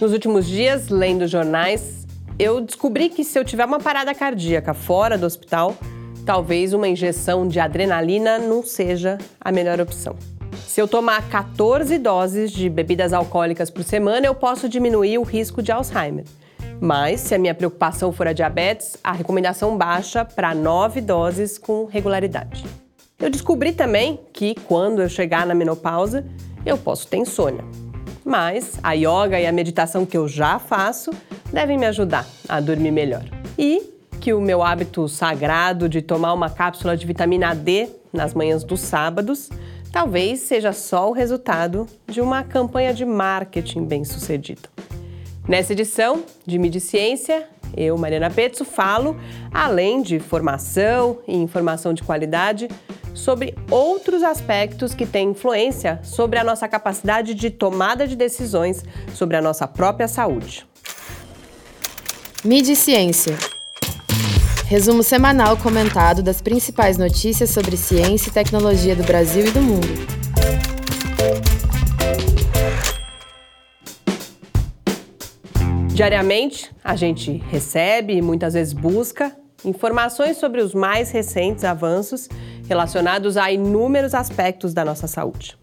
Nos últimos dias, lendo jornais, eu descobri que se eu tiver uma parada cardíaca fora do hospital, talvez uma injeção de adrenalina não seja a melhor opção. Se eu tomar 14 doses de bebidas alcoólicas por semana, eu posso diminuir o risco de Alzheimer. Mas, se a minha preocupação for a diabetes, a recomendação baixa para 9 doses com regularidade. Eu descobri também que, quando eu chegar na menopausa, eu posso ter insônia. Mas a yoga e a meditação que eu já faço devem me ajudar a dormir melhor. E que o meu hábito sagrado de tomar uma cápsula de vitamina D nas manhãs dos sábados talvez seja só o resultado de uma campanha de marketing bem sucedida. Nessa edição de Mídia Ciência, eu, Mariana Petzo, falo, além de formação e informação de qualidade, sobre outros aspectos que têm influência sobre a nossa capacidade de tomada de decisões sobre a nossa própria saúde. Mídia Ciência. Resumo semanal comentado das principais notícias sobre ciência e tecnologia do Brasil e do mundo. Diariamente, a gente recebe e muitas vezes busca informações sobre os mais recentes avanços relacionados a inúmeros aspectos da nossa saúde.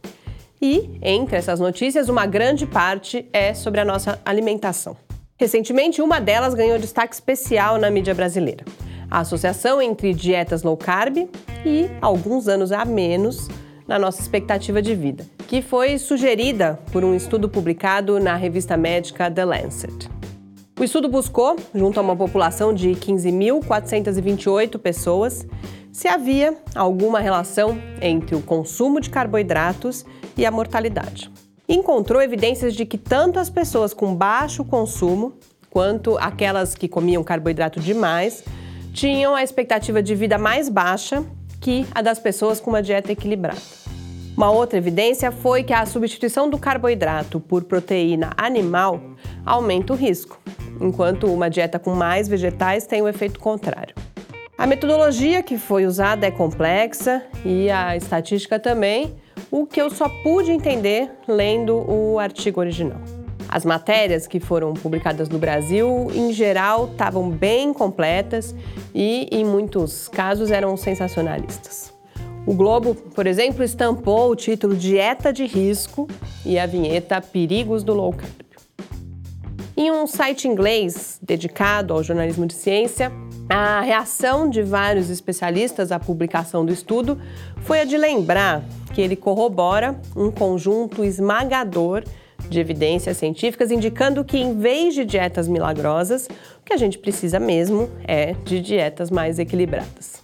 E, entre essas notícias, uma grande parte é sobre a nossa alimentação. Recentemente, uma delas ganhou destaque especial na mídia brasileira. A associação entre dietas low carb e alguns anos a menos na nossa expectativa de vida, que foi sugerida por um estudo publicado na revista médica The Lancet. O estudo buscou, junto a uma população de 15.428 pessoas, se havia alguma relação entre o consumo de carboidratos e a mortalidade. Encontrou evidências de que tanto as pessoas com baixo consumo quanto aquelas que comiam carboidrato demais tinham a expectativa de vida mais baixa que a das pessoas com uma dieta equilibrada. Uma outra evidência foi que a substituição do carboidrato por proteína animal aumenta o risco, enquanto uma dieta com mais vegetais tem o efeito contrário. A metodologia que foi usada é complexa e a estatística também, o que eu só pude entender lendo o artigo original. As matérias que foram publicadas no Brasil, em geral, estavam bem completas e, em muitos casos, eram sensacionalistas. O Globo, por exemplo, estampou o título Dieta de Risco e a vinheta Perigos do Low Carb. Em um site inglês dedicado ao jornalismo de ciência, a reação de vários especialistas à publicação do estudo foi a de lembrar que ele corrobora um conjunto esmagador de evidências científicas indicando que, em vez de dietas milagrosas, o que a gente precisa mesmo é de dietas mais equilibradas.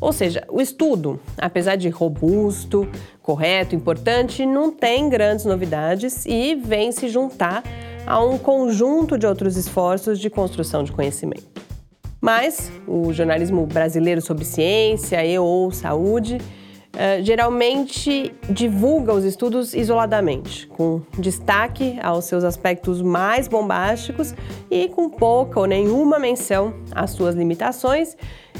Ou seja, o estudo, apesar de robusto, correto, importante, não tem grandes novidades e vem se juntar a um conjunto de outros esforços de construção de conhecimento. Mas o jornalismo brasileiro sobre ciência e ou saúde uh, geralmente divulga os estudos isoladamente, com destaque aos seus aspectos mais bombásticos e com pouca ou nenhuma menção às suas limitações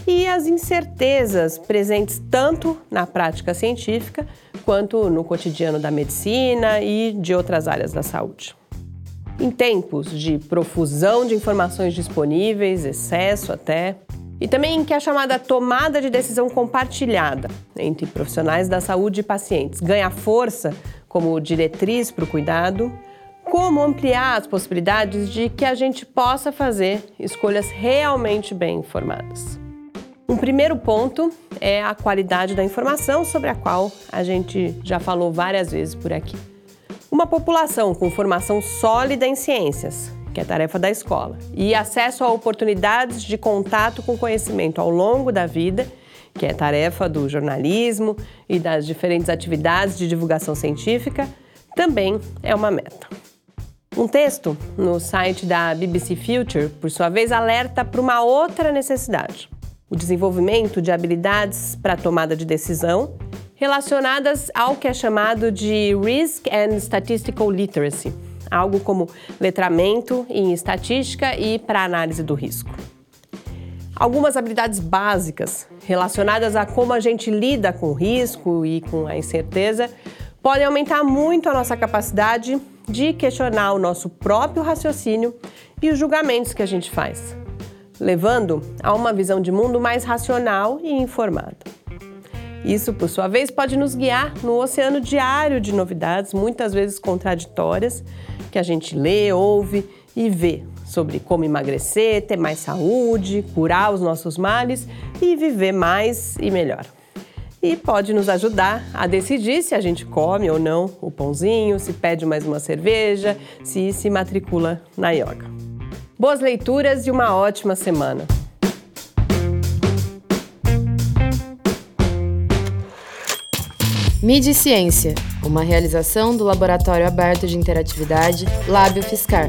e às incertezas presentes tanto na prática científica quanto no cotidiano da medicina e de outras áreas da saúde. Em tempos de profusão de informações disponíveis, excesso até, e também em que a chamada tomada de decisão compartilhada entre profissionais da saúde e pacientes ganha força como diretriz para o cuidado, como ampliar as possibilidades de que a gente possa fazer escolhas realmente bem informadas. Um primeiro ponto é a qualidade da informação, sobre a qual a gente já falou várias vezes por aqui. Uma população com formação sólida em ciências, que é tarefa da escola, e acesso a oportunidades de contato com conhecimento ao longo da vida, que é tarefa do jornalismo e das diferentes atividades de divulgação científica, também é uma meta. Um texto no site da BBC Future, por sua vez, alerta para uma outra necessidade: o desenvolvimento de habilidades para tomada de decisão relacionadas ao que é chamado de Risk and Statistical Literacy, algo como letramento em estatística e para análise do risco. Algumas habilidades básicas relacionadas a como a gente lida com o risco e com a incerteza podem aumentar muito a nossa capacidade de questionar o nosso próprio raciocínio e os julgamentos que a gente faz, levando a uma visão de mundo mais racional e informada. Isso, por sua vez, pode nos guiar no oceano diário de novidades, muitas vezes contraditórias, que a gente lê, ouve e vê sobre como emagrecer, ter mais saúde, curar os nossos males e viver mais e melhor. E pode nos ajudar a decidir se a gente come ou não o pãozinho, se pede mais uma cerveja, se se matricula na yoga. Boas leituras e uma ótima semana! Mídia e Ciência, uma realização do Laboratório Aberto de Interatividade Lábio Fiscar.